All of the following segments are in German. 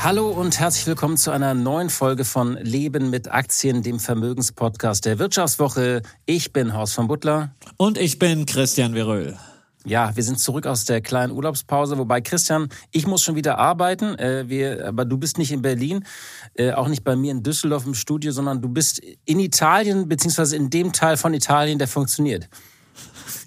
Hallo und herzlich willkommen zu einer neuen Folge von Leben mit Aktien, dem Vermögenspodcast der Wirtschaftswoche. Ich bin Horst von Butler. Und ich bin Christian Veröhl. Ja, wir sind zurück aus der kleinen Urlaubspause, wobei Christian, ich muss schon wieder arbeiten, äh, wir, aber du bist nicht in Berlin, äh, auch nicht bei mir in Düsseldorf im Studio, sondern du bist in Italien, beziehungsweise in dem Teil von Italien, der funktioniert.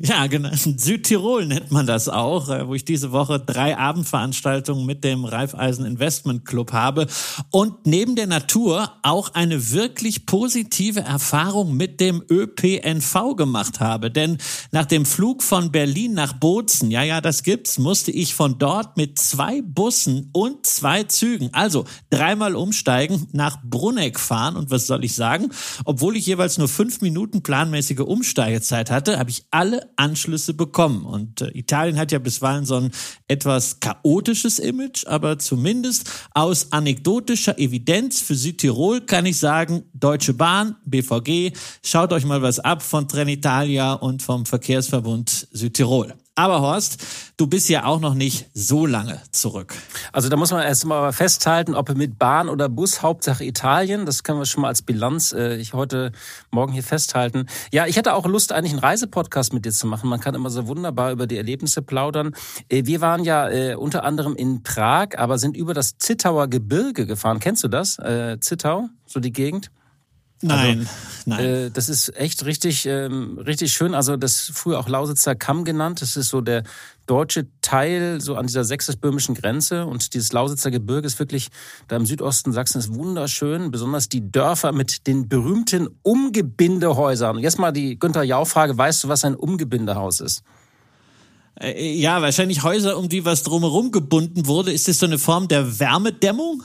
Ja, genau. Südtirol nennt man das auch, äh, wo ich diese Woche drei Abendveranstaltungen mit dem Raiffeisen Investment Club habe und neben der Natur auch eine wirklich positive Erfahrung mit dem ÖPNV gemacht habe. Denn nach dem Flug von Berlin nach Bozen, ja, ja, das gibt's, musste ich von dort mit zwei Bussen und zwei Zügen, also dreimal umsteigen, nach Bruneck fahren. Und was soll ich sagen? Obwohl ich jeweils nur fünf Minuten planmäßige Umsteigezeit hatte, habe ich alle Anschlüsse bekommen. Und äh, Italien hat ja bisweilen so ein etwas chaotisches Image, aber zumindest aus anekdotischer Evidenz für Südtirol kann ich sagen, Deutsche Bahn, BVG, schaut euch mal was ab von Trenitalia und vom Verkehrsverbund Südtirol. Aber Horst, du bist ja auch noch nicht so lange zurück. Also da muss man erst mal festhalten, ob mit Bahn oder Bus, Hauptsache Italien. Das können wir schon mal als Bilanz äh, ich heute Morgen hier festhalten. Ja, ich hatte auch Lust, eigentlich einen Reisepodcast mit dir zu machen. Man kann immer so wunderbar über die Erlebnisse plaudern. Äh, wir waren ja äh, unter anderem in Prag, aber sind über das Zittauer Gebirge gefahren. Kennst du das? Äh, Zittau, so die Gegend? Nein, also, nein. Äh, das ist echt richtig, ähm, richtig schön. Also das früher auch Lausitzer Kamm genannt. Das ist so der deutsche Teil so an dieser sächsisch-böhmischen Grenze. Und dieses Lausitzer Gebirge ist wirklich da im Südosten Sachsen ist wunderschön. Besonders die Dörfer mit den berühmten Umgebindehäusern. Jetzt mal die Günther Jau-Frage. Weißt du, was ein Umgebindehaus ist? Äh, ja, wahrscheinlich Häuser, um die was drumherum gebunden wurde. Ist das so eine Form der Wärmedämmung?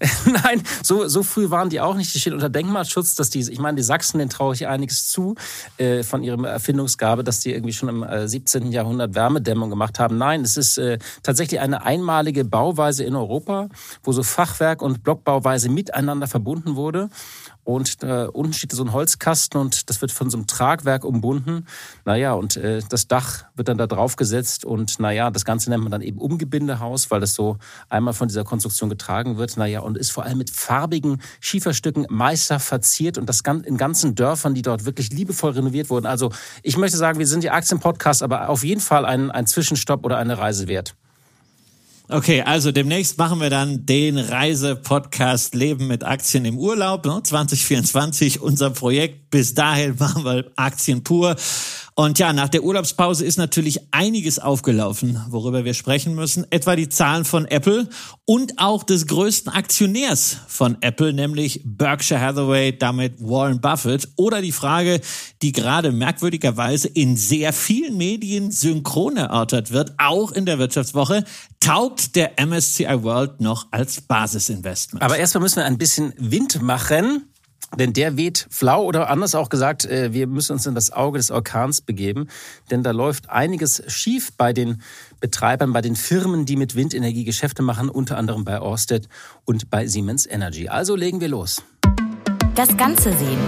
Nein, so, so früh waren die auch nicht. Die stehen unter Denkmalschutz, dass die, ich meine, die Sachsen, denen traue ich einiges zu äh, von ihrem Erfindungsgabe, dass die irgendwie schon im äh, 17. Jahrhundert Wärmedämmung gemacht haben. Nein, es ist äh, tatsächlich eine einmalige Bauweise in Europa, wo so Fachwerk und Blockbauweise miteinander verbunden wurde. Und äh, unten steht so ein Holzkasten und das wird von so einem Tragwerk umbunden. Naja, und äh, das Dach wird dann da drauf gesetzt und naja, das Ganze nennt man dann eben Umgebindehaus, weil das so einmal von dieser Konstruktion getragen wird. Naja, und ist vor allem mit farbigen Schieferstücken meister verziert und das in ganzen Dörfern, die dort wirklich liebevoll renoviert wurden. Also ich möchte sagen, wir sind die Aktienpodcast, aber auf jeden Fall ein, ein Zwischenstopp oder eine Reise wert. Okay, also demnächst machen wir dann den Reise-Podcast Leben mit Aktien im Urlaub ne? 2024, unser Projekt. Bis dahin machen wir Aktien pur. Und ja, nach der Urlaubspause ist natürlich einiges aufgelaufen, worüber wir sprechen müssen. Etwa die Zahlen von Apple und auch des größten Aktionärs von Apple, nämlich Berkshire Hathaway, damit Warren Buffett. Oder die Frage, die gerade merkwürdigerweise in sehr vielen Medien synchron erörtert wird, auch in der Wirtschaftswoche. Taugt der MSCI World noch als Basisinvestment? Aber erstmal müssen wir ein bisschen Wind machen. Denn der weht flau oder anders auch gesagt, äh, wir müssen uns in das Auge des Orkans begeben. Denn da läuft einiges schief bei den Betreibern, bei den Firmen, die mit Windenergie Geschäfte machen, unter anderem bei Orsted und bei Siemens Energy. Also legen wir los. Das Ganze sehen.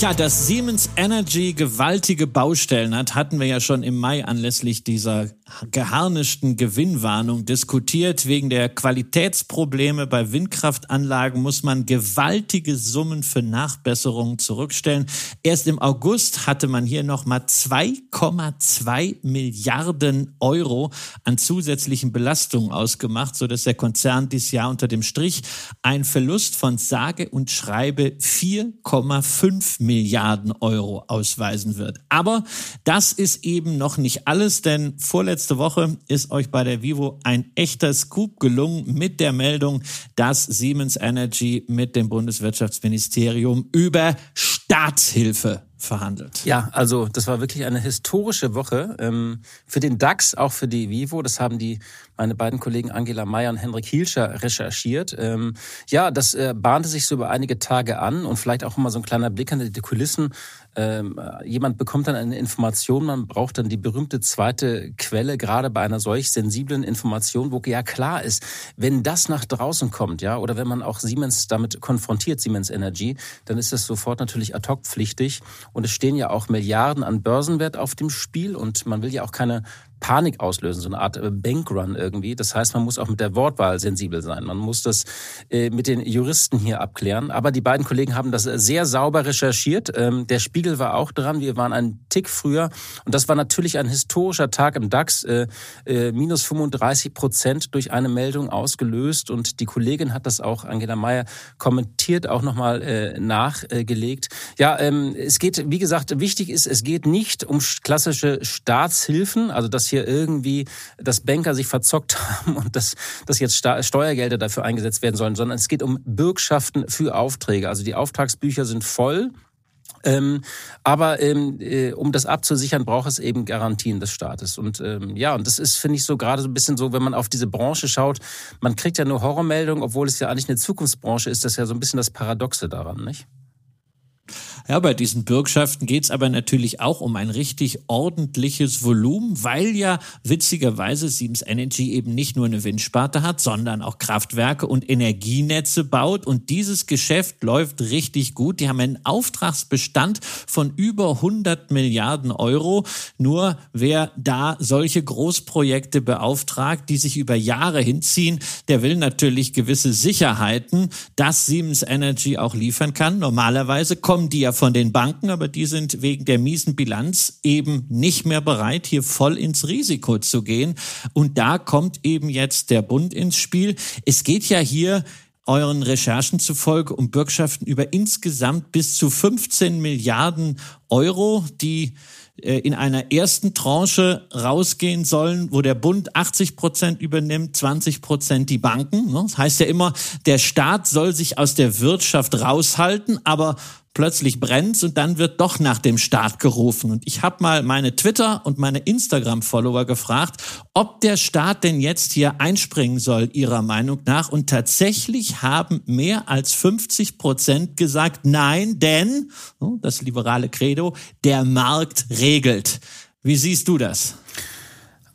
Ja, dass Siemens Energy gewaltige Baustellen hat, hatten wir ja schon im Mai anlässlich dieser geharnischten Gewinnwarnung diskutiert. Wegen der Qualitätsprobleme bei Windkraftanlagen muss man gewaltige Summen für Nachbesserungen zurückstellen. Erst im August hatte man hier nochmal 2,2 Milliarden Euro an zusätzlichen Belastungen ausgemacht, sodass der Konzern dieses Jahr unter dem Strich einen Verlust von sage und schreibe 4,5 Milliarden Euro ausweisen wird. Aber das ist eben noch nicht alles, denn vorletzte Woche ist euch bei der Vivo ein echter Scoop gelungen mit der Meldung, dass Siemens Energy mit dem Bundeswirtschaftsministerium über Staatshilfe verhandelt. Ja, also das war wirklich eine historische Woche ähm, für den DAX, auch für die Vivo. Das haben die meine beiden Kollegen Angela Mayer und Henrik Hielscher recherchiert. Ähm, ja, das äh, bahnte sich so über einige Tage an und vielleicht auch immer so ein kleiner Blick an die Kulissen. Ähm, jemand bekommt dann eine Information, man braucht dann die berühmte zweite Quelle, gerade bei einer solch sensiblen Information, wo ja klar ist, wenn das nach draußen kommt, ja, oder wenn man auch Siemens damit konfrontiert, Siemens Energy, dann ist das sofort natürlich ad hoc pflichtig. Und es stehen ja auch Milliarden an Börsenwert auf dem Spiel und man will ja auch keine Panik auslösen, so eine Art äh, Bankrun irgendwie. Das heißt, man muss auch mit der Wortwahl sensibel sein. Man muss das äh, mit den Juristen hier abklären. Aber die beiden Kollegen haben das sehr sauber recherchiert. Ähm, der Spiegel war auch dran. Wir waren einen Tick früher. Und das war natürlich ein historischer Tag im DAX. Äh, minus 35 Prozent durch eine Meldung ausgelöst. Und die Kollegin hat das auch, Angela Mayer, kommentiert, auch nochmal nachgelegt. Ja, ähm, es geht, wie gesagt, wichtig ist, es geht nicht um klassische Staatshilfen, also dass hier irgendwie, dass Banker sich verzockt haben und dass, dass jetzt Steuergelder dafür eingesetzt werden sollen, sondern es geht um Bürgschaften für Aufträge. Also die Auftragsbücher sind voll. Ähm, aber ähm, äh, um das abzusichern, braucht es eben Garantien des Staates. Und ähm, ja, und das ist, finde ich, so gerade so ein bisschen so, wenn man auf diese Branche schaut, man kriegt ja nur Horrormeldungen, obwohl es ja eigentlich eine Zukunftsbranche ist, das ist ja so ein bisschen das Paradoxe daran, nicht? Ja, bei diesen Bürgschaften geht's aber natürlich auch um ein richtig ordentliches Volumen, weil ja witzigerweise Siemens Energy eben nicht nur eine Windsparte hat, sondern auch Kraftwerke und Energienetze baut. Und dieses Geschäft läuft richtig gut. Die haben einen Auftragsbestand von über 100 Milliarden Euro. Nur wer da solche Großprojekte beauftragt, die sich über Jahre hinziehen, der will natürlich gewisse Sicherheiten, dass Siemens Energy auch liefern kann. Normalerweise kommen die ja von den Banken, aber die sind wegen der miesen Bilanz eben nicht mehr bereit, hier voll ins Risiko zu gehen. Und da kommt eben jetzt der Bund ins Spiel. Es geht ja hier euren Recherchen zufolge um Bürgschaften über insgesamt bis zu 15 Milliarden Euro, die äh, in einer ersten Tranche rausgehen sollen, wo der Bund 80 Prozent übernimmt, 20 Prozent die Banken. Ne? Das heißt ja immer, der Staat soll sich aus der Wirtschaft raushalten, aber plötzlich brennt's und dann wird doch nach dem Staat gerufen. Und ich habe mal meine Twitter- und meine Instagram-Follower gefragt, ob der Staat denn jetzt hier einspringen soll, ihrer Meinung nach. Und tatsächlich haben mehr als 50 Prozent gesagt, nein, denn, oh, das liberale Credo, der Markt regelt. Wie siehst du das?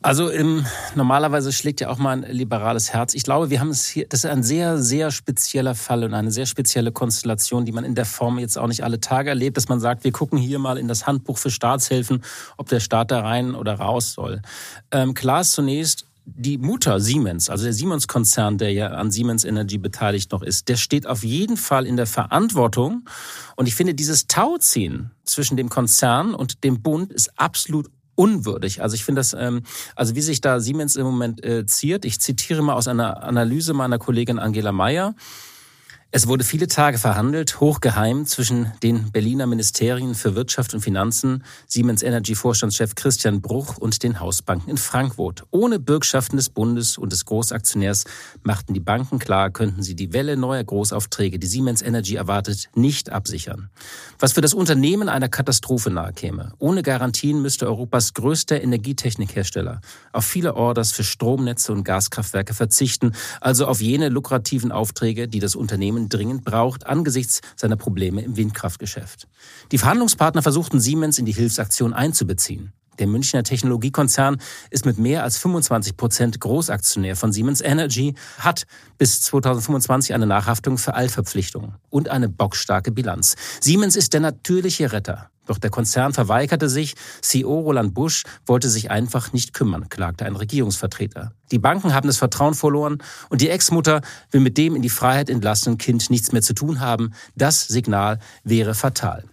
Also im, normalerweise schlägt ja auch mal ein liberales Herz. Ich glaube, wir haben es hier, das ist ein sehr, sehr spezieller Fall und eine sehr spezielle Konstellation, die man in der Form jetzt auch nicht alle Tage erlebt, dass man sagt, wir gucken hier mal in das Handbuch für Staatshilfen, ob der Staat da rein oder raus soll. Ähm, klar ist zunächst, die Mutter Siemens, also der Siemens-Konzern, der ja an Siemens Energy beteiligt noch ist, der steht auf jeden Fall in der Verantwortung. Und ich finde, dieses Tauziehen zwischen dem Konzern und dem Bund ist absolut unwürdig. Also ich finde das, ähm, also wie sich da Siemens im Moment äh, ziert, ich zitiere mal aus einer Analyse meiner Kollegin Angela Mayer. Es wurde viele Tage verhandelt, hochgeheim zwischen den Berliner Ministerien für Wirtschaft und Finanzen, Siemens Energy Vorstandschef Christian Bruch und den Hausbanken in Frankfurt. Ohne Bürgschaften des Bundes und des Großaktionärs machten die Banken klar, könnten sie die Welle neuer Großaufträge, die Siemens Energy erwartet, nicht absichern. Was für das Unternehmen einer Katastrophe nahe käme. Ohne Garantien müsste Europas größter Energietechnikhersteller auf viele Orders für Stromnetze und Gaskraftwerke verzichten, also auf jene lukrativen Aufträge, die das Unternehmen Unternehmen dringend braucht angesichts seiner Probleme im Windkraftgeschäft. Die Verhandlungspartner versuchten Siemens in die Hilfsaktion einzubeziehen. Der Münchner Technologiekonzern ist mit mehr als 25 Prozent Großaktionär von Siemens Energy, hat bis 2025 eine Nachhaftung für Altverpflichtungen und eine bockstarke Bilanz. Siemens ist der natürliche Retter. Doch der Konzern verweigerte sich. CEO Roland Busch wollte sich einfach nicht kümmern, klagte ein Regierungsvertreter. Die Banken haben das Vertrauen verloren und die Ex-Mutter will mit dem in die Freiheit entlassenen Kind nichts mehr zu tun haben. Das Signal wäre fatal.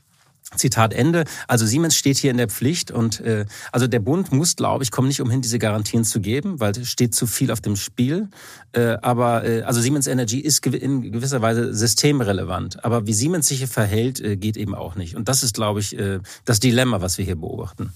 Zitat Ende. Also Siemens steht hier in der Pflicht und äh, also der Bund muss, glaube ich, kommen nicht umhin, diese Garantien zu geben, weil steht zu viel auf dem Spiel. Äh, aber äh, also Siemens Energy ist in gewisser Weise systemrelevant. Aber wie Siemens sich hier verhält, äh, geht eben auch nicht. Und das ist, glaube ich, äh, das Dilemma, was wir hier beobachten.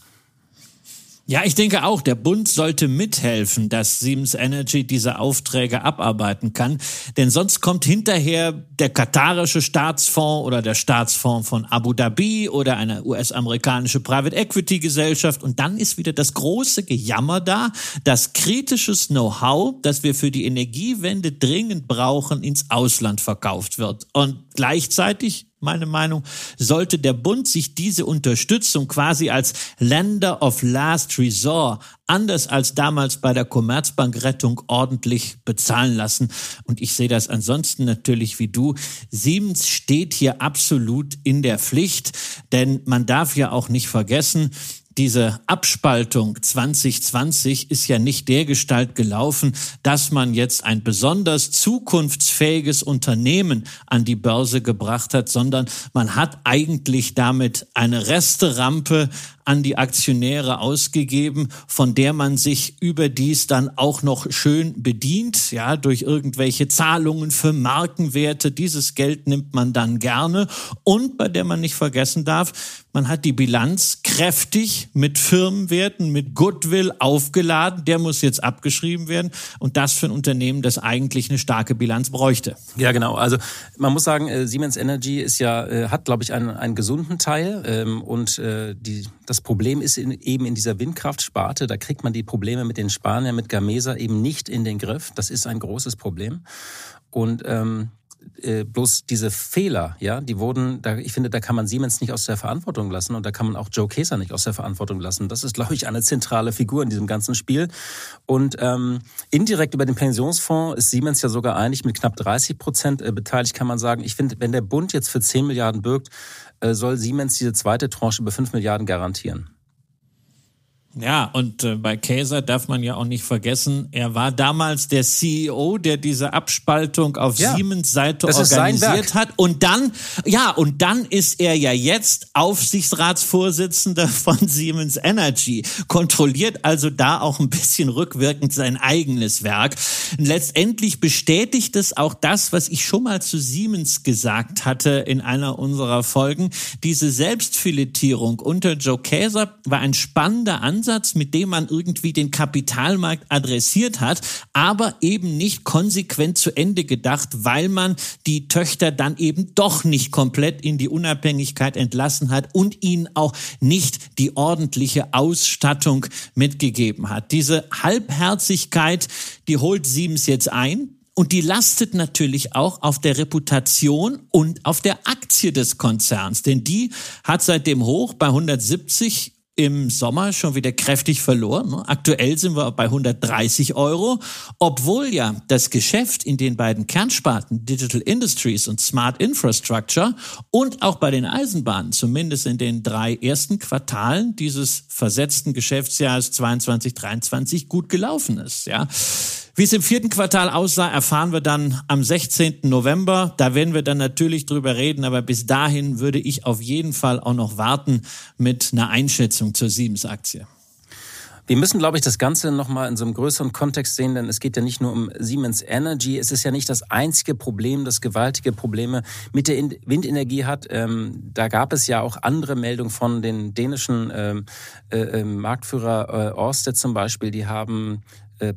Ja, ich denke auch, der Bund sollte mithelfen, dass Siemens Energy diese Aufträge abarbeiten kann. denn sonst kommt hinterher der katarische Staatsfonds oder der Staatsfonds von Abu Dhabi oder eine US-amerikanische Private Equity Gesellschaft und dann ist wieder das große Gejammer da, dass kritisches Know-how, das wir für die Energiewende dringend brauchen, ins Ausland verkauft wird. Und gleichzeitig meine Meinung, sollte der Bund sich diese Unterstützung quasi als Lender of Last Resort anders als damals bei der Commerzbankrettung ordentlich bezahlen lassen. Und ich sehe das ansonsten natürlich wie du. Siemens steht hier absolut in der Pflicht, denn man darf ja auch nicht vergessen, diese Abspaltung 2020 ist ja nicht der Gestalt gelaufen, dass man jetzt ein besonders zukunftsfähiges Unternehmen an die Börse gebracht hat, sondern man hat eigentlich damit eine Resterampe an die Aktionäre ausgegeben, von der man sich überdies dann auch noch schön bedient, ja, durch irgendwelche Zahlungen für Markenwerte. Dieses Geld nimmt man dann gerne und bei der man nicht vergessen darf, man hat die Bilanz kräftig mit Firmenwerten, mit Goodwill aufgeladen. Der muss jetzt abgeschrieben werden. Und das für ein Unternehmen, das eigentlich eine starke Bilanz bräuchte. Ja, genau. Also man muss sagen, äh, Siemens Energy ist ja, äh, hat, glaube ich, einen, einen gesunden Teil. Ähm, und äh, die, das Problem ist in, eben in dieser Windkraftsparte, da kriegt man die Probleme mit den Spaniern, mit Gamesa eben nicht in den Griff. Das ist ein großes Problem. Und ähm, äh, bloß diese Fehler, ja, die wurden, da, ich finde, da kann man Siemens nicht aus der Verantwortung lassen und da kann man auch Joe Keser nicht aus der Verantwortung lassen. Das ist, glaube ich, eine zentrale Figur in diesem ganzen Spiel. Und ähm, indirekt über den Pensionsfonds ist Siemens ja sogar einig mit knapp 30 Prozent äh, beteiligt, kann man sagen. Ich finde, wenn der Bund jetzt für 10 Milliarden birgt, soll Siemens diese zweite Tranche über 5 Milliarden garantieren. Ja, und äh, bei Käser darf man ja auch nicht vergessen, er war damals der CEO, der diese Abspaltung auf ja, Siemens Seite organisiert hat. Und dann, ja, und dann ist er ja jetzt Aufsichtsratsvorsitzender von Siemens Energy, kontrolliert also da auch ein bisschen rückwirkend sein eigenes Werk. letztendlich bestätigt es auch das, was ich schon mal zu Siemens gesagt hatte in einer unserer Folgen. Diese Selbstfiletierung unter Joe Käser war ein spannender Ansatz Ansatz, mit dem man irgendwie den Kapitalmarkt adressiert hat, aber eben nicht konsequent zu Ende gedacht, weil man die Töchter dann eben doch nicht komplett in die Unabhängigkeit entlassen hat und ihnen auch nicht die ordentliche Ausstattung mitgegeben hat. Diese Halbherzigkeit, die holt Siemens jetzt ein. Und die lastet natürlich auch auf der Reputation und auf der Aktie des Konzerns, denn die hat seit dem Hoch bei 170 im Sommer schon wieder kräftig verloren. Ne? Aktuell sind wir bei 130 Euro, obwohl ja das Geschäft in den beiden Kernsparten Digital Industries und Smart Infrastructure und auch bei den Eisenbahnen, zumindest in den drei ersten Quartalen dieses versetzten Geschäftsjahres 22, 23 gut gelaufen ist. Ja. Wie es im vierten Quartal aussah, erfahren wir dann am 16. November. Da werden wir dann natürlich drüber reden, aber bis dahin würde ich auf jeden Fall auch noch warten mit einer Einschätzung zur Siemens-Aktie. Wir müssen, glaube ich, das Ganze nochmal in so einem größeren Kontext sehen, denn es geht ja nicht nur um Siemens Energy. Es ist ja nicht das einzige Problem, das gewaltige Probleme mit der Windenergie hat. Ähm, da gab es ja auch andere Meldungen von den dänischen ähm, äh, äh, Marktführer äh, Ørsted zum Beispiel. Die haben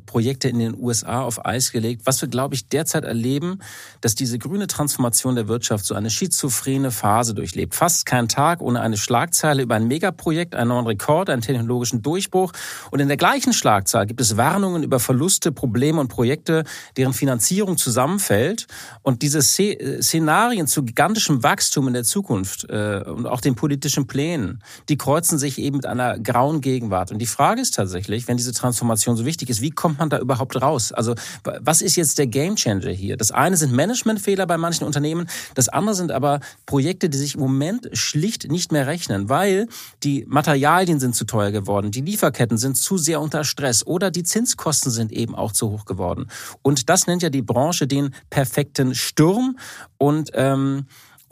Projekte in den USA auf Eis gelegt. Was wir, glaube ich, derzeit erleben, dass diese grüne Transformation der Wirtschaft so eine schizophrene Phase durchlebt. Fast kein Tag ohne eine Schlagzeile über ein Megaprojekt, einen neuen Rekord, einen technologischen Durchbruch. Und in der gleichen Schlagzahl gibt es Warnungen über Verluste, Probleme und Projekte, deren Finanzierung zusammenfällt. Und diese äh, Szenarien zu gigantischem Wachstum in der Zukunft äh, und auch den politischen Plänen, die kreuzen sich eben mit einer grauen Gegenwart. Und die Frage ist tatsächlich, wenn diese Transformation so wichtig ist, wie kommt man da überhaupt raus? Also was ist jetzt der Gamechanger hier? Das eine sind Managementfehler bei manchen Unternehmen, das andere sind aber Projekte, die sich im Moment schlicht nicht mehr rechnen, weil die Materialien sind zu teuer geworden, die Lieferketten sind zu sehr unter Stress oder die Zinskosten sind eben auch zu hoch geworden. Und das nennt ja die Branche den perfekten Sturm und ähm,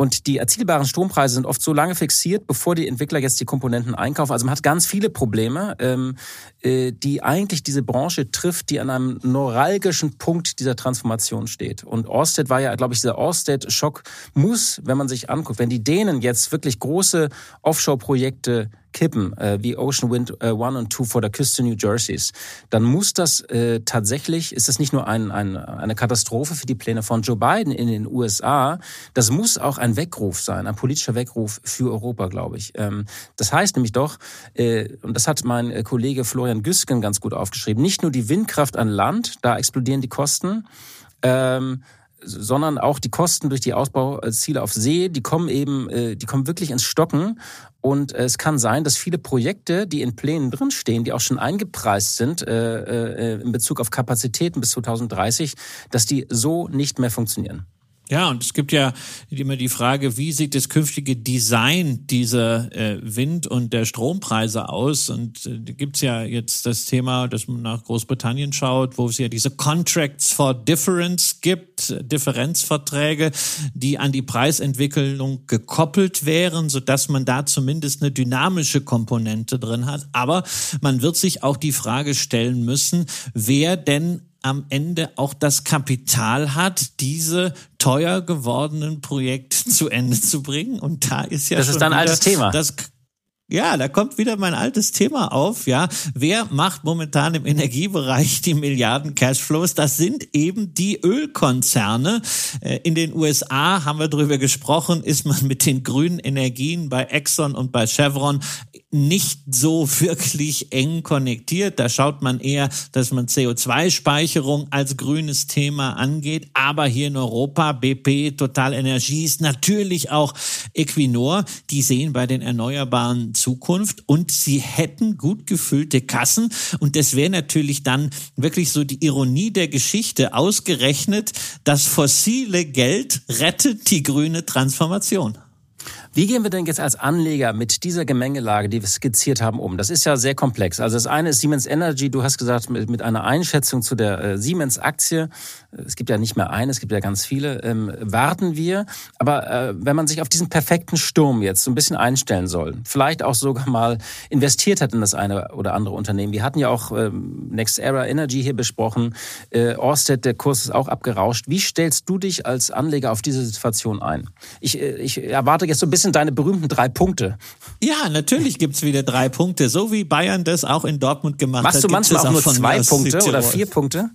und die erzielbaren Strompreise sind oft so lange fixiert, bevor die Entwickler jetzt die Komponenten einkaufen. Also man hat ganz viele Probleme, ähm, äh, die eigentlich diese Branche trifft, die an einem neuralgischen Punkt dieser Transformation steht. Und Orsted war ja, glaube ich, dieser Orsted-Schock muss, wenn man sich anguckt, wenn die Dänen jetzt wirklich große Offshore-Projekte kippen, äh, wie Ocean Wind äh, 1 und 2 vor der Küste New Jerseys, dann muss das äh, tatsächlich, ist das nicht nur ein, ein, eine Katastrophe für die Pläne von Joe Biden in den USA, das muss auch ein Weckruf sein, ein politischer Weckruf für Europa, glaube ich. Ähm, das heißt nämlich doch, äh, und das hat mein äh, Kollege Florian Güsken ganz gut aufgeschrieben, nicht nur die Windkraft an Land, da explodieren die Kosten, ähm, sondern auch die Kosten durch die Ausbauziele auf See, die kommen eben, äh, die kommen wirklich ins Stocken. Und es kann sein, dass viele Projekte, die in Plänen drinstehen, die auch schon eingepreist sind äh, äh, in Bezug auf Kapazitäten bis 2030, dass die so nicht mehr funktionieren. Ja, und es gibt ja immer die Frage, wie sieht das künftige Design dieser äh, Wind- und der Strompreise aus? Und äh, da gibt's ja jetzt das Thema, dass man nach Großbritannien schaut, wo es ja diese Contracts for Difference gibt, Differenzverträge, die an die Preisentwicklung gekoppelt wären, sodass man da zumindest eine dynamische Komponente drin hat. Aber man wird sich auch die Frage stellen müssen, wer denn am Ende auch das Kapital hat, diese teuer gewordenen Projekte zu Ende zu bringen. Und da ist ja das schon ist ein altes Thema. Das ja, da kommt wieder mein altes Thema auf, ja. Wer macht momentan im Energiebereich die Milliarden Cashflows? Das sind eben die Ölkonzerne. Äh, in den USA haben wir darüber gesprochen, ist man mit den grünen Energien bei Exxon und bei Chevron nicht so wirklich eng konnektiert. Da schaut man eher, dass man CO2-Speicherung als grünes Thema angeht. Aber hier in Europa, BP, Total Energies, natürlich auch Equinor, die sehen bei den Erneuerbaren Zukunft und sie hätten gut gefüllte Kassen. Und das wäre natürlich dann wirklich so die Ironie der Geschichte ausgerechnet. Das fossile Geld rettet die grüne Transformation. Wie gehen wir denn jetzt als Anleger mit dieser Gemengelage, die wir skizziert haben, um? Das ist ja sehr komplex. Also das eine ist Siemens Energy. Du hast gesagt, mit, mit einer Einschätzung zu der äh, Siemens-Aktie, es gibt ja nicht mehr eine, es gibt ja ganz viele, ähm, warten wir. Aber äh, wenn man sich auf diesen perfekten Sturm jetzt so ein bisschen einstellen soll, vielleicht auch sogar mal investiert hat in das eine oder andere Unternehmen. Wir hatten ja auch ähm, Next Era Energy hier besprochen. Äh, Orsted, der Kurs ist auch abgerauscht. Wie stellst du dich als Anleger auf diese Situation ein? Ich, äh, ich erwarte jetzt so ein bisschen sind deine berühmten drei Punkte? Ja, natürlich gibt's wieder drei Punkte, so wie Bayern das auch in Dortmund gemacht Machst hat. Machst du manchmal auch nur zwei Punkte oder vier Punkte?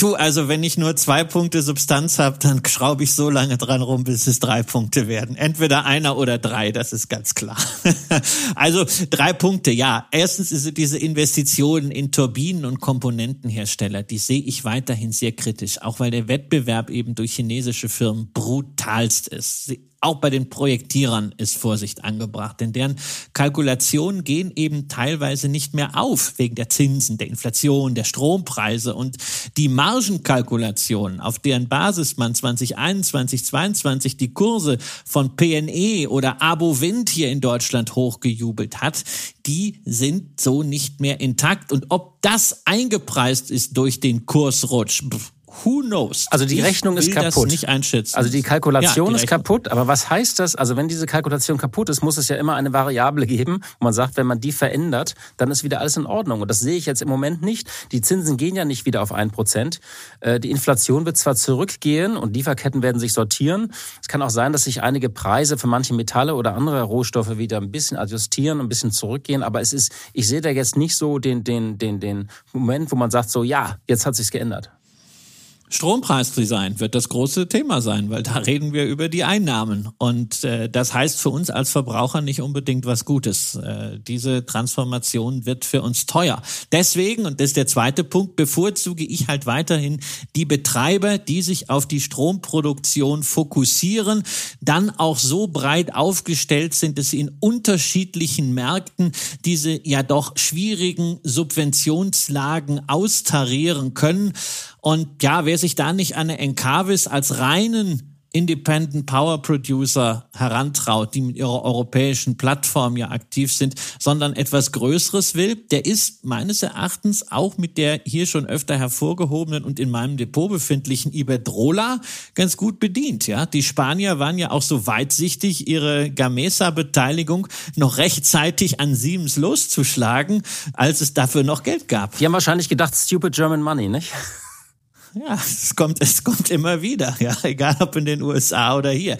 Du, also wenn ich nur zwei Punkte Substanz habe, dann schraube ich so lange dran rum, bis es drei Punkte werden. Entweder einer oder drei, das ist ganz klar. also drei Punkte, ja. Erstens ist diese Investitionen in Turbinen und Komponentenhersteller, die sehe ich weiterhin sehr kritisch, auch weil der Wettbewerb eben durch chinesische Firmen brutalst ist auch bei den Projektierern ist Vorsicht angebracht, denn deren Kalkulationen gehen eben teilweise nicht mehr auf wegen der Zinsen, der Inflation, der Strompreise. Und die Margenkalkulationen, auf deren Basis man 2021, 2022 die Kurse von PNE oder Abo Wind hier in Deutschland hochgejubelt hat, die sind so nicht mehr intakt. Und ob das eingepreist ist durch den Kursrutsch, Who knows? Also die Rechnung ist kaputt. nicht einschätzen. Also die Kalkulation ja, die ist kaputt. Aber was heißt das? Also wenn diese Kalkulation kaputt ist, muss es ja immer eine Variable geben. wo man sagt, wenn man die verändert, dann ist wieder alles in Ordnung. Und das sehe ich jetzt im Moment nicht. Die Zinsen gehen ja nicht wieder auf ein Prozent. Äh, die Inflation wird zwar zurückgehen und Lieferketten werden sich sortieren. Es kann auch sein, dass sich einige Preise für manche Metalle oder andere Rohstoffe wieder ein bisschen adjustieren, ein bisschen zurückgehen. Aber es ist, ich sehe da jetzt nicht so den, den, den, den Moment, wo man sagt so, ja, jetzt hat sich's geändert. Strompreisdesign wird das große Thema sein, weil da reden wir über die Einnahmen. Und äh, das heißt für uns als Verbraucher nicht unbedingt was Gutes. Äh, diese Transformation wird für uns teuer. Deswegen, und das ist der zweite Punkt, bevorzuge ich halt weiterhin die Betreiber, die sich auf die Stromproduktion fokussieren, dann auch so breit aufgestellt sind, dass sie in unterschiedlichen Märkten diese ja doch schwierigen Subventionslagen austarieren können. Und ja, wer sich da nicht an eine Encarvis als reinen Independent Power Producer herantraut, die mit ihrer europäischen Plattform ja aktiv sind, sondern etwas Größeres will, der ist meines Erachtens auch mit der hier schon öfter hervorgehobenen und in meinem Depot befindlichen Iberdrola ganz gut bedient. Ja, die Spanier waren ja auch so weitsichtig, ihre Gamesa-Beteiligung noch rechtzeitig an Siemens loszuschlagen, als es dafür noch Geld gab. Die haben wahrscheinlich gedacht, stupid German money, nicht? Ja, es kommt, es kommt immer wieder, ja, egal ob in den USA oder hier.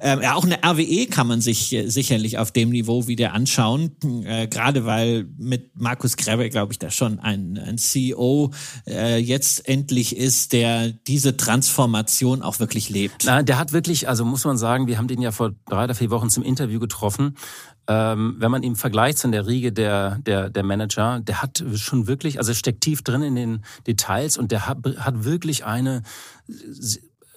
Ähm, ja, auch eine RWE kann man sich äh, sicherlich auf dem Niveau wieder anschauen, äh, gerade weil mit Markus Kreber, glaube ich, da schon ein, ein CEO äh, jetzt endlich ist, der diese Transformation auch wirklich lebt. Na, der hat wirklich, also muss man sagen, wir haben den ja vor drei oder vier Wochen zum Interview getroffen ähm, wenn man ihn vergleicht zu der Riege der, der, der Manager, der hat schon wirklich, also steckt tief drin in den Details und der hat, hat wirklich eine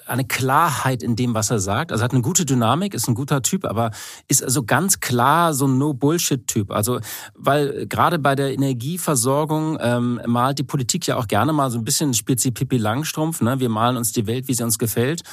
eine Klarheit in dem, was er sagt. Also hat eine gute Dynamik, ist ein guter Typ, aber ist also ganz klar so ein No-Bullshit-Typ. Also weil gerade bei der Energieversorgung ähm, malt die Politik ja auch gerne mal so ein bisschen Spitzi Pippi Langstrumpf. Ne? Wir malen uns die Welt, wie sie uns gefällt.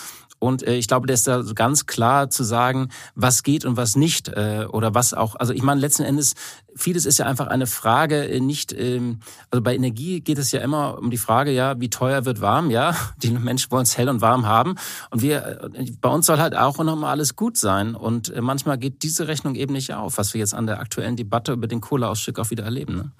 Und äh, ich glaube, der ist da ganz klar zu sagen, was geht und was nicht. Äh, oder was auch, also ich meine, letzten Endes, vieles ist ja einfach eine Frage, äh, nicht, ähm, also bei Energie geht es ja immer um die Frage, ja, wie teuer wird warm, ja. Die Menschen wollen es hell und warm haben. Und wir, äh, bei uns soll halt auch noch mal alles gut sein. Und äh, manchmal geht diese Rechnung eben nicht auf, was wir jetzt an der aktuellen Debatte über den Kohleausstieg auch wieder erleben. Ne?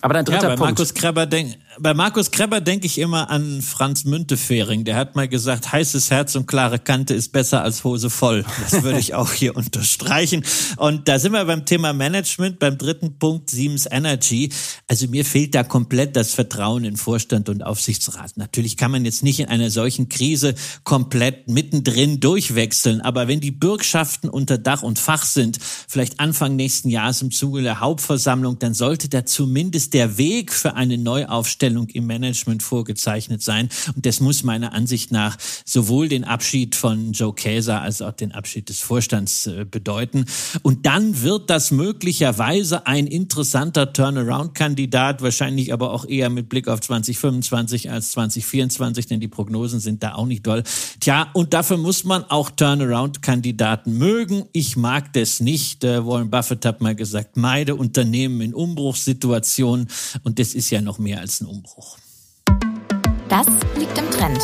Aber dein dritter ja, bei Punkt. Markus Kreber denk, bei Markus Kreber denke ich immer an Franz Müntefering. Der hat mal gesagt, heißes Herz und klare Kante ist besser als Hose voll. Das würde ich auch hier unterstreichen. Und da sind wir beim Thema Management, beim dritten Punkt Siemens Energy. Also mir fehlt da komplett das Vertrauen in Vorstand und Aufsichtsrat. Natürlich kann man jetzt nicht in einer solchen Krise komplett mittendrin durchwechseln. Aber wenn die Bürgschaften unter Dach und Fach sind, vielleicht Anfang nächsten Jahres im Zuge der Hauptversammlung, dann sollte da zumindest der Weg für eine Neuaufstellung im Management vorgezeichnet sein. Und das muss meiner Ansicht nach sowohl den Abschied von Joe Käser als auch den Abschied des Vorstands äh, bedeuten. Und dann wird das möglicherweise ein interessanter Turnaround-Kandidat, wahrscheinlich aber auch eher mit Blick auf 2025 als 2024, denn die Prognosen sind da auch nicht doll. Tja, und dafür muss man auch Turnaround-Kandidaten mögen. Ich mag das nicht. Äh, Warren Buffett hat mal gesagt, meide Unternehmen in Umbruchssituationen und das ist ja noch mehr als ein Umbruch. Das liegt im Trend.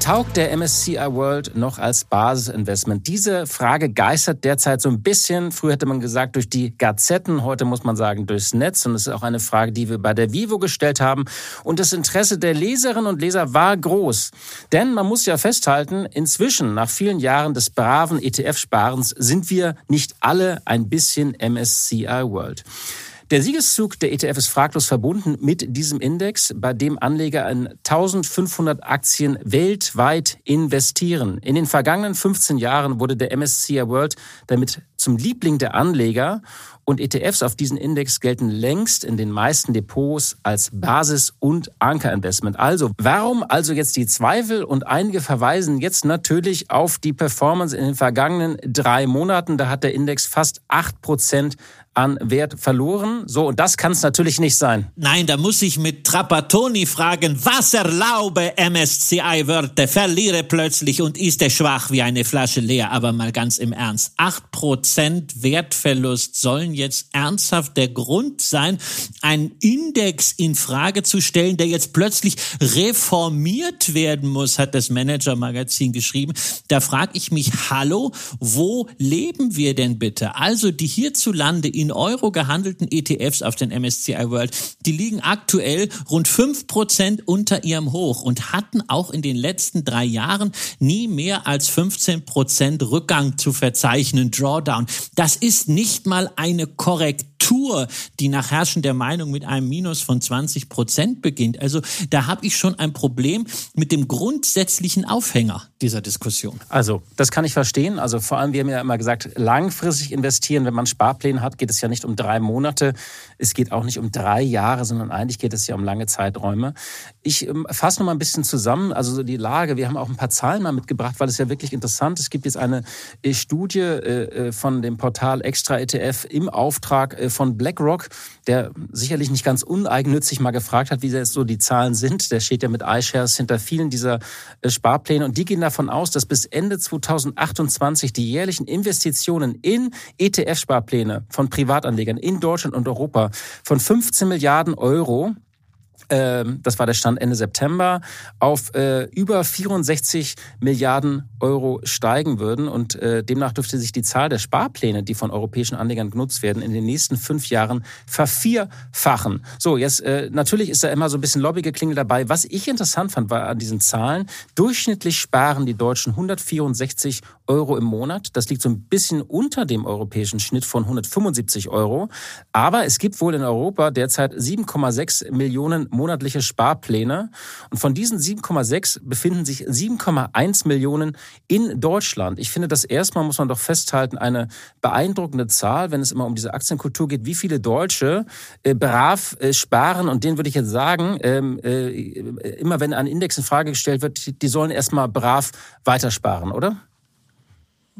Taugt der MSCI World noch als Basisinvestment? Diese Frage geistert derzeit so ein bisschen, früher hätte man gesagt, durch die Gazetten, heute muss man sagen, durchs Netz. Und es ist auch eine Frage, die wir bei der Vivo gestellt haben. Und das Interesse der Leserinnen und Leser war groß. Denn man muss ja festhalten, inzwischen, nach vielen Jahren des braven ETF-Sparens, sind wir nicht alle ein bisschen MSCI World. Der Siegeszug der ETF ist fraglos verbunden mit diesem Index, bei dem Anleger in 1500 Aktien weltweit investieren. In den vergangenen 15 Jahren wurde der MSCI World damit zum Liebling der Anleger und ETFs auf diesen Index gelten längst in den meisten Depots als Basis- und Ankerinvestment. Also, warum also jetzt die Zweifel? Und einige verweisen jetzt natürlich auf die Performance in den vergangenen drei Monaten. Da hat der Index fast acht Prozent an Wert verloren. So, und das kann es natürlich nicht sein. Nein, da muss ich mit Trapattoni fragen, was erlaube MSCI-Wörter, verliere plötzlich und ist er schwach wie eine Flasche leer. Aber mal ganz im Ernst, acht Prozent Wertverlust sollen jetzt ernsthaft der Grund sein, einen Index in Frage zu stellen, der jetzt plötzlich reformiert werden muss, hat das Manager-Magazin geschrieben. Da frage ich mich, hallo, wo leben wir denn bitte? Also die hierzulande in Euro gehandelten ETFs auf den MSCI World, die liegen aktuell rund fünf Prozent unter ihrem Hoch und hatten auch in den letzten drei Jahren nie mehr als 15 Prozent Rückgang zu verzeichnen, Drawdown. Das ist nicht mal eine Korrektur, die nach herrschender Meinung mit einem Minus von 20 Prozent beginnt. Also da habe ich schon ein Problem mit dem grundsätzlichen Aufhänger dieser Diskussion. Also das kann ich verstehen. Also vor allem, wir haben ja immer gesagt, langfristig investieren, wenn man Sparpläne hat, geht es ja nicht um drei Monate, es geht auch nicht um drei Jahre, sondern eigentlich geht es ja um lange Zeiträume. Ich ähm, fasse noch mal ein bisschen zusammen, also die Lage. Wir haben auch ein paar Zahlen mal mitgebracht, weil es ja wirklich interessant ist. Es gibt jetzt eine äh, Studie äh, äh, von dem Portal Extra ETF im Auftrag von BlackRock, der sicherlich nicht ganz uneigennützig mal gefragt hat, wie jetzt so die Zahlen sind. Der steht ja mit iShares hinter vielen dieser Sparpläne und die gehen davon aus, dass bis Ende 2028 die jährlichen Investitionen in ETF-Sparpläne von Privatanlegern in Deutschland und Europa von 15 Milliarden Euro ähm, das war der Stand Ende September, auf äh, über 64 Milliarden Euro steigen würden. Und äh, demnach dürfte sich die Zahl der Sparpläne, die von europäischen Anlegern genutzt werden, in den nächsten fünf Jahren vervierfachen. So, jetzt äh, natürlich ist da immer so ein bisschen Lobbygeklingel dabei. Was ich interessant fand, war an diesen Zahlen, durchschnittlich sparen die Deutschen 164 Euro im Monat. Das liegt so ein bisschen unter dem europäischen Schnitt von 175 Euro. Aber es gibt wohl in Europa derzeit 7,6 Millionen monatliche Sparpläne. Und von diesen 7,6 befinden sich 7,1 Millionen in Deutschland. Ich finde das erstmal, muss man doch festhalten, eine beeindruckende Zahl, wenn es immer um diese Aktienkultur geht, wie viele Deutsche äh, brav äh, sparen. Und denen würde ich jetzt sagen, ähm, äh, immer wenn ein Index in Frage gestellt wird, die sollen erstmal brav weitersparen, oder?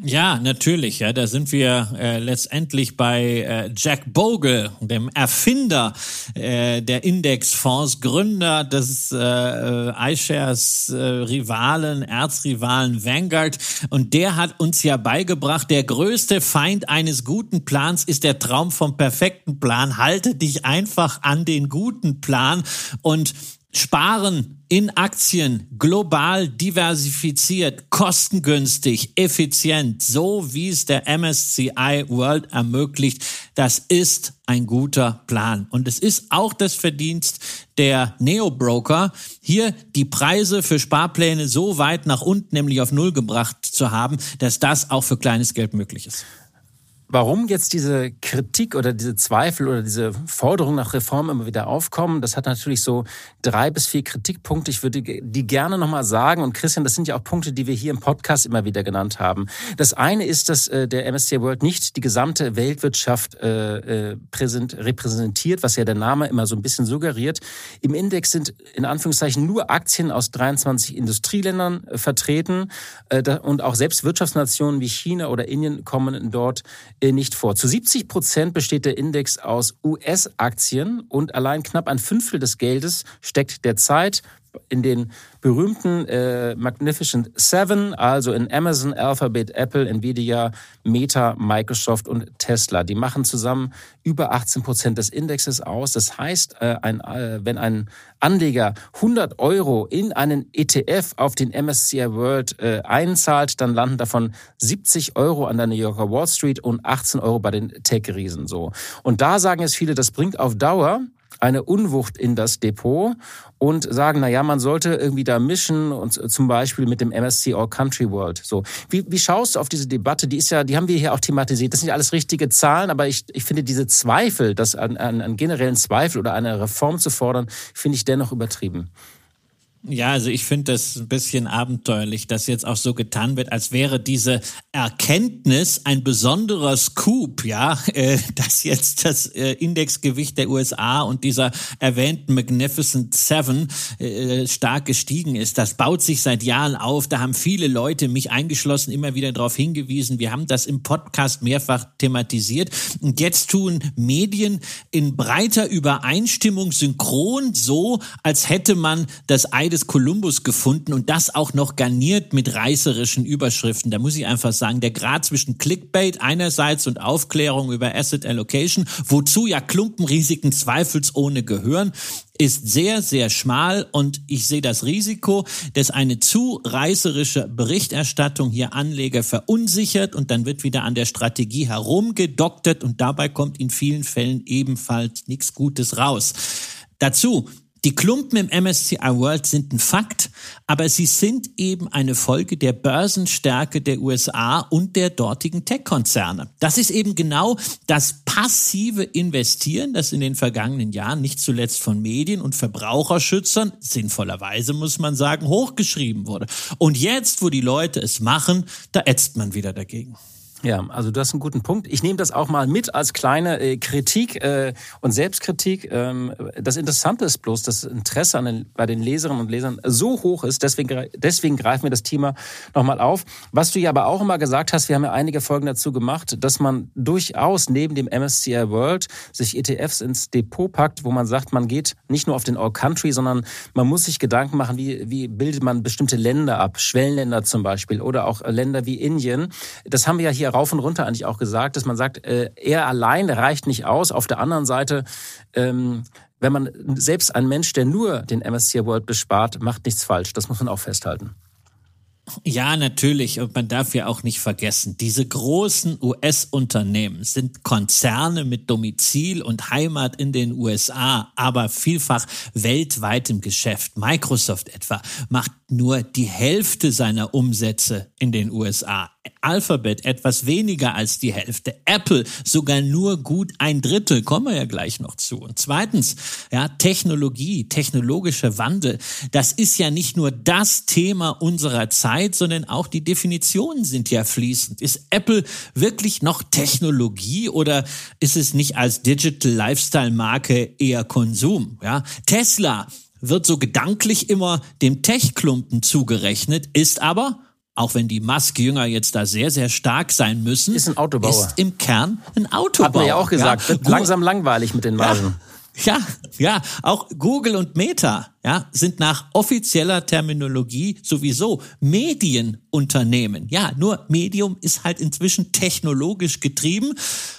Ja, natürlich. Ja, da sind wir äh, letztendlich bei äh, Jack Bogle, dem Erfinder äh, der Indexfonds, Gründer des äh, äh, iShares äh, Rivalen, Erzrivalen Vanguard. Und der hat uns ja beigebracht, der größte Feind eines guten Plans ist der Traum vom perfekten Plan. Halte dich einfach an den guten Plan und Sparen in Aktien, global diversifiziert, kostengünstig, effizient, so wie es der MSCI World ermöglicht, das ist ein guter Plan. Und es ist auch das Verdienst der Neo-Broker, hier die Preise für Sparpläne so weit nach unten, nämlich auf Null gebracht zu haben, dass das auch für kleines Geld möglich ist. Warum jetzt diese Kritik oder diese Zweifel oder diese Forderung nach Reform immer wieder aufkommen, das hat natürlich so drei bis vier Kritikpunkte. Ich würde die gerne nochmal sagen. Und Christian, das sind ja auch Punkte, die wir hier im Podcast immer wieder genannt haben. Das eine ist, dass äh, der MSCI World nicht die gesamte Weltwirtschaft äh, äh, präsent, repräsentiert, was ja der Name immer so ein bisschen suggeriert. Im Index sind in Anführungszeichen nur Aktien aus 23 Industrieländern vertreten. Und auch selbst Wirtschaftsnationen wie China oder Indien kommen dort nicht vor. Zu 70 Prozent besteht der Index aus US-Aktien und allein knapp ein Fünftel des Geldes steckt derzeit in den berühmten äh, Magnificent Seven, also in Amazon, Alphabet, Apple, Nvidia, Meta, Microsoft und Tesla. Die machen zusammen über 18 Prozent des Indexes aus. Das heißt, äh, ein, äh, wenn ein Anleger 100 Euro in einen ETF auf den MSCI World äh, einzahlt, dann landen davon 70 Euro an der New Yorker Wall Street und 18 Euro bei den Tech-Riesen. So. Und da sagen jetzt viele, das bringt auf Dauer eine Unwucht in das Depot und sagen, na ja, man sollte irgendwie da mischen und zum Beispiel mit dem MSC All Country World. So, wie, wie schaust du auf diese Debatte? Die ist ja, die haben wir hier auch thematisiert. Das sind ja alles richtige Zahlen, aber ich, ich finde diese Zweifel, das an, an, an generellen Zweifel oder eine Reform zu fordern, finde ich dennoch übertrieben. Ja, also ich finde das ein bisschen abenteuerlich, dass jetzt auch so getan wird, als wäre diese Erkenntnis ein besonderer Scoop, ja, äh, dass jetzt das äh, Indexgewicht der USA und dieser erwähnten Magnificent Seven äh, stark gestiegen ist. Das baut sich seit Jahren auf. Da haben viele Leute, mich eingeschlossen, immer wieder darauf hingewiesen. Wir haben das im Podcast mehrfach thematisiert. Und jetzt tun Medien in breiter Übereinstimmung synchron so, als hätte man das des Kolumbus gefunden und das auch noch garniert mit reißerischen Überschriften. Da muss ich einfach sagen, der Grad zwischen Clickbait einerseits und Aufklärung über Asset Allocation, wozu ja Klumpenrisiken zweifelsohne gehören, ist sehr, sehr schmal und ich sehe das Risiko, dass eine zu reißerische Berichterstattung hier Anleger verunsichert und dann wird wieder an der Strategie herumgedoktert und dabei kommt in vielen Fällen ebenfalls nichts Gutes raus. Dazu die Klumpen im MSCI World sind ein Fakt, aber sie sind eben eine Folge der Börsenstärke der USA und der dortigen Tech-Konzerne. Das ist eben genau das passive Investieren, das in den vergangenen Jahren nicht zuletzt von Medien und Verbraucherschützern, sinnvollerweise muss man sagen, hochgeschrieben wurde. Und jetzt, wo die Leute es machen, da ätzt man wieder dagegen. Ja, also du hast einen guten Punkt. Ich nehme das auch mal mit als kleine äh, Kritik äh, und Selbstkritik. Ähm, das Interessante ist bloß, dass das Interesse an den, bei den Leserinnen und Lesern so hoch ist. Deswegen, deswegen greifen wir das Thema nochmal auf. Was du ja aber auch immer gesagt hast, wir haben ja einige Folgen dazu gemacht, dass man durchaus neben dem MSCI World sich ETFs ins Depot packt, wo man sagt, man geht nicht nur auf den All Country, sondern man muss sich Gedanken machen, wie, wie bildet man bestimmte Länder ab, Schwellenländer zum Beispiel oder auch Länder wie Indien. Das haben wir ja hier rauf und runter eigentlich auch gesagt, dass man sagt, äh, er allein reicht nicht aus. Auf der anderen Seite ähm, wenn man selbst ein Mensch, der nur den MSCI World bespart, macht nichts falsch. Das muss man auch festhalten. Ja, natürlich. Und man darf ja auch nicht vergessen, diese großen US-Unternehmen sind Konzerne mit Domizil und Heimat in den USA, aber vielfach weltweit im Geschäft. Microsoft etwa macht nur die Hälfte seiner Umsätze in den USA. Alphabet etwas weniger als die Hälfte. Apple sogar nur gut ein Drittel. Kommen wir ja gleich noch zu. Und zweitens, ja, Technologie, technologischer Wandel. Das ist ja nicht nur das Thema unserer Zeit, sondern auch die Definitionen sind ja fließend. Ist Apple wirklich noch Technologie oder ist es nicht als Digital Lifestyle Marke eher Konsum? Ja, Tesla wird so gedanklich immer dem Tech-Klumpen zugerechnet, ist aber auch wenn die Musk-Jünger jetzt da sehr, sehr stark sein müssen, ist ein Autobauer. Ist im Kern ein Autobauer. Hat man ja auch gesagt, ja. langsam langweilig mit den Margen. Ja. Ja, ja, auch Google und Meta, ja, sind nach offizieller Terminologie sowieso Medienunternehmen. Ja, nur Medium ist halt inzwischen technologisch getrieben,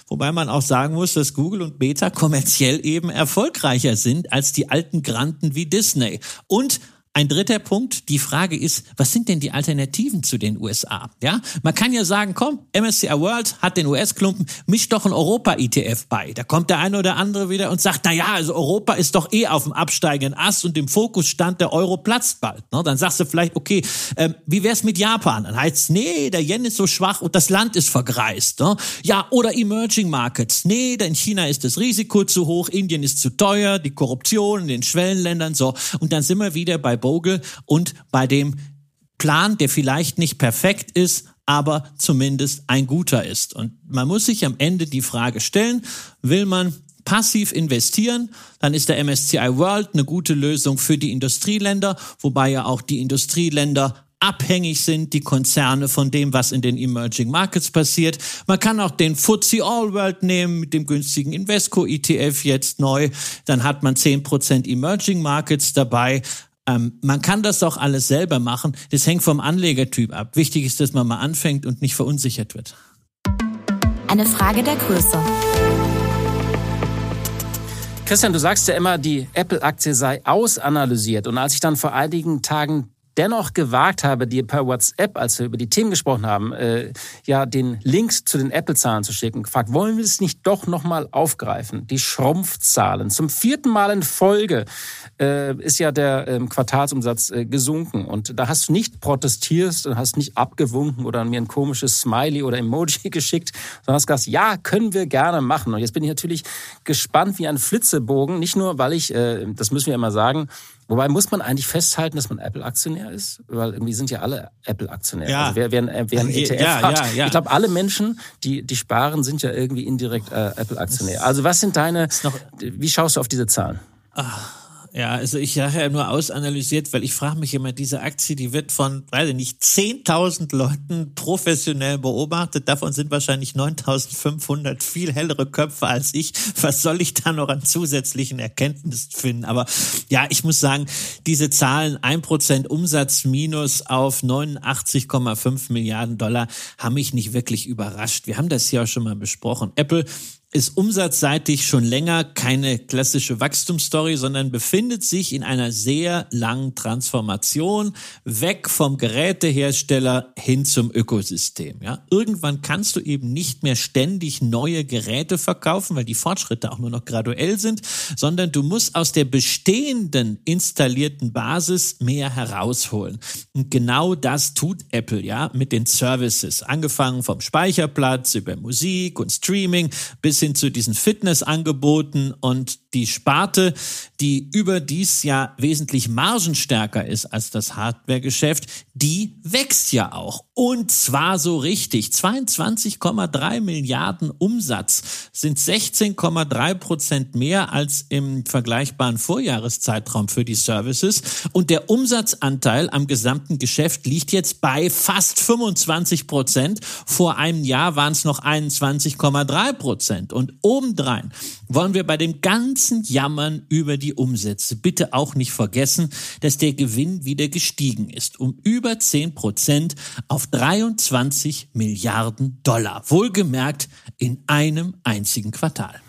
wobei man auch sagen muss, dass Google und Meta kommerziell eben erfolgreicher sind als die alten Granten wie Disney. Und ein dritter Punkt, die Frage ist, was sind denn die Alternativen zu den USA? Ja, man kann ja sagen, komm, MSCI World hat den US-Klumpen, misch doch ein Europa-ETF bei. Da kommt der eine oder andere wieder und sagt, na ja, also Europa ist doch eh auf dem absteigenden Ast und im Fokus stand der Euro platzt bald. Ne? Dann sagst du vielleicht, okay, ähm, wie wär's mit Japan? Dann heißt nee, der Yen ist so schwach und das Land ist vergreist. Ne? Ja, oder Emerging Markets. Nee, denn China ist das Risiko zu hoch, Indien ist zu teuer, die Korruption in den Schwellenländern so. Und dann sind wir wieder bei Bogle und bei dem Plan, der vielleicht nicht perfekt ist, aber zumindest ein guter ist. Und man muss sich am Ende die Frage stellen, will man passiv investieren, dann ist der MSCI World eine gute Lösung für die Industrieländer, wobei ja auch die Industrieländer abhängig sind, die Konzerne von dem, was in den Emerging Markets passiert. Man kann auch den FTSE All World nehmen mit dem günstigen Invesco ETF jetzt neu. Dann hat man zehn Prozent Emerging Markets dabei. Ähm, man kann das doch alles selber machen. Das hängt vom Anlegertyp ab. Wichtig ist, dass man mal anfängt und nicht verunsichert wird. Eine Frage der Größe. Christian, du sagst ja immer, die Apple-Aktie sei ausanalysiert. Und als ich dann vor einigen Tagen dennoch gewagt habe, dir per WhatsApp, als wir über die Themen gesprochen haben, äh, ja den Link zu den Apple-Zahlen zu schicken, gefragt, wollen wir es nicht doch nochmal aufgreifen? Die Schrumpfzahlen. Zum vierten Mal in Folge äh, ist ja der ähm, Quartalsumsatz äh, gesunken. Und da hast du nicht protestiert und hast nicht abgewunken oder mir ein komisches Smiley oder Emoji geschickt, sondern hast gesagt, ja, können wir gerne machen. Und jetzt bin ich natürlich gespannt wie ein Flitzebogen, nicht nur, weil ich, äh, das müssen wir immer sagen, Wobei muss man eigentlich festhalten, dass man Apple-Aktionär ist? Weil irgendwie sind ja alle Apple-Aktionäre. Ja. Also wer, wer, ein, wer ein ETF ja, hat. Ja, ja. Ich glaube, alle Menschen, die, die sparen, sind ja irgendwie indirekt äh, Apple-Aktionär. Also was sind deine, wie schaust du auf diese Zahlen? Ach ja, also ich habe ja nur ausanalysiert, weil ich frage mich immer, diese Aktie, die wird von, weiß ich nicht, 10.000 Leuten professionell beobachtet. Davon sind wahrscheinlich 9.500 viel hellere Köpfe als ich. Was soll ich da noch an zusätzlichen Erkenntnissen finden? Aber ja, ich muss sagen, diese Zahlen, 1% Umsatz minus auf 89,5 Milliarden Dollar, haben mich nicht wirklich überrascht. Wir haben das ja auch schon mal besprochen. Apple ist umsatzseitig schon länger keine klassische Wachstumsstory, sondern befindet sich in einer sehr langen Transformation weg vom Gerätehersteller hin zum Ökosystem. Ja, irgendwann kannst du eben nicht mehr ständig neue Geräte verkaufen, weil die Fortschritte auch nur noch graduell sind, sondern du musst aus der bestehenden installierten Basis mehr herausholen. Und genau das tut Apple ja mit den Services, angefangen vom Speicherplatz über Musik und Streaming bis hin zu diesen Fitnessangeboten und die Sparte, die überdies ja wesentlich margenstärker ist als das Hardwaregeschäft, die wächst ja auch. Und zwar so richtig. 22,3 Milliarden Umsatz sind 16,3 Prozent mehr als im vergleichbaren Vorjahreszeitraum für die Services. Und der Umsatzanteil am gesamten Geschäft liegt jetzt bei fast 25 Prozent. Vor einem Jahr waren es noch 21,3 Prozent. Und obendrein wollen wir bei dem ganzen Jammern über die Umsätze bitte auch nicht vergessen, dass der Gewinn wieder gestiegen ist. Um über 10 Prozent auf 23 Milliarden Dollar. Wohlgemerkt in einem einzigen Quartal.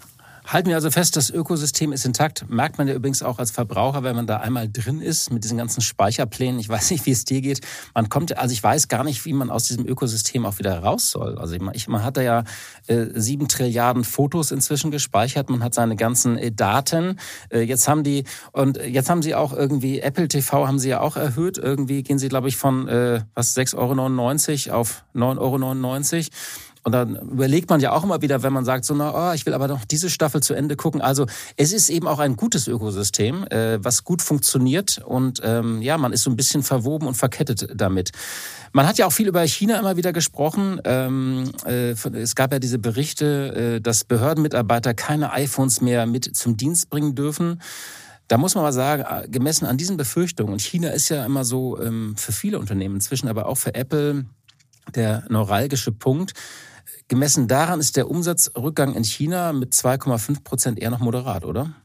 Halten wir also fest, das Ökosystem ist intakt. Merkt man ja übrigens auch als Verbraucher, wenn man da einmal drin ist mit diesen ganzen Speicherplänen. Ich weiß nicht, wie es dir geht. Man kommt, also ich weiß gar nicht, wie man aus diesem Ökosystem auch wieder raus soll. Also ich, man hat da ja äh, sieben Trilliarden Fotos inzwischen gespeichert. Man hat seine ganzen äh, Daten. Äh, jetzt haben die und jetzt haben sie auch irgendwie Apple TV haben sie ja auch erhöht. Irgendwie gehen sie, glaube ich, von äh, was 6,99 Euro auf 9,99 Euro. Und dann überlegt man ja auch immer wieder, wenn man sagt, so, na, oh, ich will aber noch diese Staffel zu Ende gucken. Also es ist eben auch ein gutes Ökosystem, äh, was gut funktioniert und ähm, ja, man ist so ein bisschen verwoben und verkettet damit. Man hat ja auch viel über China immer wieder gesprochen. Ähm, äh, es gab ja diese Berichte, äh, dass Behördenmitarbeiter keine iPhones mehr mit zum Dienst bringen dürfen. Da muss man mal sagen, äh, gemessen an diesen Befürchtungen, und China ist ja immer so ähm, für viele Unternehmen inzwischen, aber auch für Apple der neuralgische Punkt, Gemessen daran ist der Umsatzrückgang in China mit 2,5 Prozent eher noch moderat, oder?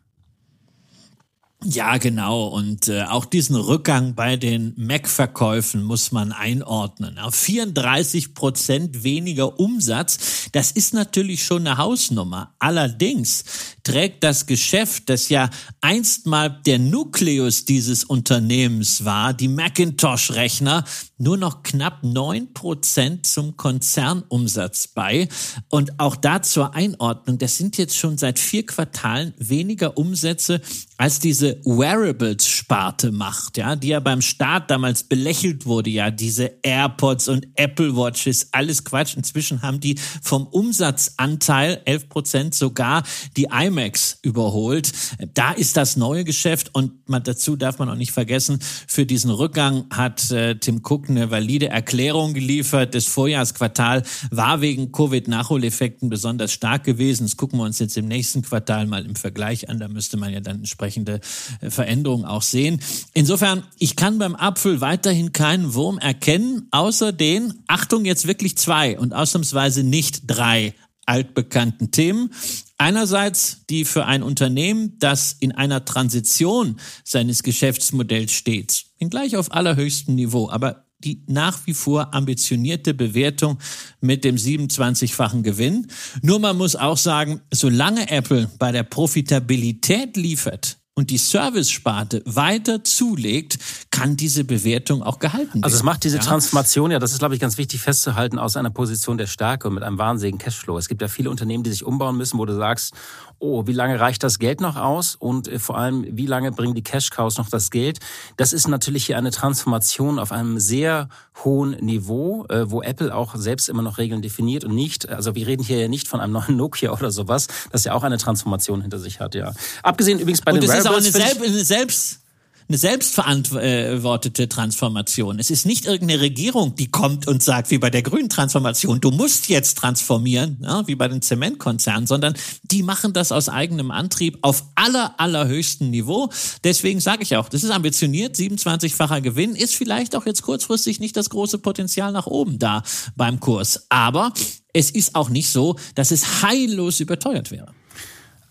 Ja, genau. Und äh, auch diesen Rückgang bei den Mac-Verkäufen muss man einordnen. Auf 34 Prozent weniger Umsatz, das ist natürlich schon eine Hausnummer. Allerdings trägt das Geschäft, das ja einst mal der Nukleus dieses Unternehmens war, die Macintosh-Rechner, nur noch knapp neun Prozent zum Konzernumsatz bei. Und auch da zur Einordnung, das sind jetzt schon seit vier Quartalen weniger Umsätze als diese Wearables-Sparte macht, ja, die ja beim Start damals belächelt wurde, ja, diese AirPods und Apple Watches, alles Quatsch. Inzwischen haben die vom Umsatzanteil 11 Prozent sogar die iMacs überholt. Da ist das neue Geschäft und man, dazu darf man auch nicht vergessen, für diesen Rückgang hat äh, Tim Cook eine valide Erklärung geliefert. Das Vorjahresquartal war wegen Covid-Nachholeffekten besonders stark gewesen. Das gucken wir uns jetzt im nächsten Quartal mal im Vergleich an. Da müsste man ja dann entsprechend entsprechende äh, Veränderungen auch sehen. Insofern, ich kann beim Apfel weiterhin keinen Wurm erkennen, außer den, Achtung, jetzt wirklich zwei und ausnahmsweise nicht drei altbekannten Themen. Einerseits die für ein Unternehmen, das in einer Transition seines Geschäftsmodells steht, gleich auf allerhöchstem Niveau, aber die nach wie vor ambitionierte Bewertung mit dem 27-fachen Gewinn. Nur man muss auch sagen, solange Apple bei der Profitabilität liefert, und die Service-Sparte weiter zulegt, kann diese Bewertung auch gehalten werden. Also es macht diese ja? Transformation, ja, das ist, glaube ich, ganz wichtig festzuhalten, aus einer Position der Stärke und mit einem wahnsinnigen Cashflow. Es gibt ja viele Unternehmen, die sich umbauen müssen, wo du sagst, oh, wie lange reicht das Geld noch aus und äh, vor allem, wie lange bringen die Cash-Cows noch das Geld? Das ist natürlich hier eine Transformation auf einem sehr hohen Niveau, äh, wo Apple auch selbst immer noch Regeln definiert und nicht, also wir reden hier ja nicht von einem neuen Nokia oder sowas, das ja auch eine Transformation hinter sich hat, ja. Abgesehen übrigens bei und den auch eine, Selb eine selbst eine selbstverantwortete Transformation. Es ist nicht irgendeine Regierung, die kommt und sagt, wie bei der grünen Transformation, du musst jetzt transformieren, ja, wie bei den Zementkonzernen, sondern die machen das aus eigenem Antrieb auf aller, allerhöchstem Niveau. Deswegen sage ich auch, das ist ambitioniert, 27-facher Gewinn, ist vielleicht auch jetzt kurzfristig nicht das große Potenzial nach oben da beim Kurs. Aber es ist auch nicht so, dass es heillos überteuert wäre.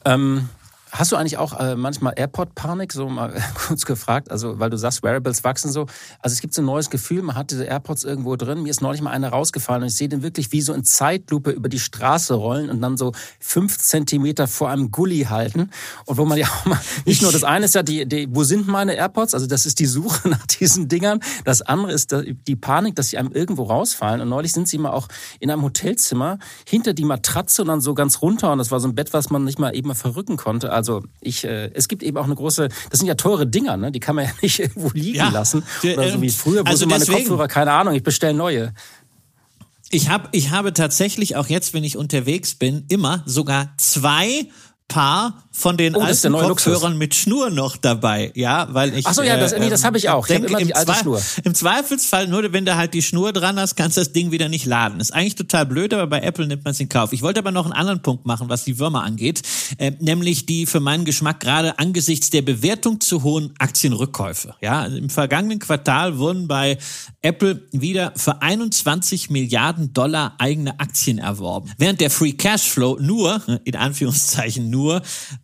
Ähm Hast du eigentlich auch äh, manchmal AirPod-Panik, so mal kurz gefragt, also weil du sagst, Wearables wachsen so. Also es gibt so ein neues Gefühl, man hat diese AirPods irgendwo drin. Mir ist neulich mal einer rausgefallen und ich sehe den wirklich wie so in Zeitlupe über die Straße rollen und dann so fünf Zentimeter vor einem Gully halten. Und wo man ja auch mal, nicht nur das eine ist ja die, die wo sind meine AirPods? Also das ist die Suche nach diesen Dingern. Das andere ist die Panik, dass sie einem irgendwo rausfallen. Und neulich sind sie mal auch in einem Hotelzimmer hinter die Matratze und dann so ganz runter. Und das war so ein Bett, was man nicht mal eben verrücken konnte. Also ich, äh, es gibt eben auch eine große, das sind ja teure Dinger, ne? die kann man ja nicht irgendwo liegen ja, lassen. Oder so wie früher, wo also meine deswegen, Kopfhörer, keine Ahnung, ich bestelle neue. Ich, hab, ich habe tatsächlich auch jetzt, wenn ich unterwegs bin, immer sogar zwei Paar von den oh, alten Kopfhörern mit Schnur noch dabei, ja, weil ich. Ach so, ja, das, nee, das habe ich auch. Ich denke, hab immer die alte Schnur. Im Zweifelsfall nur, wenn du halt die Schnur dran hast, kannst du das Ding wieder nicht laden. Ist eigentlich total blöd, aber bei Apple nimmt man es in Kauf. Ich wollte aber noch einen anderen Punkt machen, was die Würmer angeht, äh, nämlich die für meinen Geschmack gerade angesichts der Bewertung zu hohen Aktienrückkäufe. Ja, im vergangenen Quartal wurden bei Apple wieder für 21 Milliarden Dollar eigene Aktien erworben, während der Free Cashflow nur in Anführungszeichen nur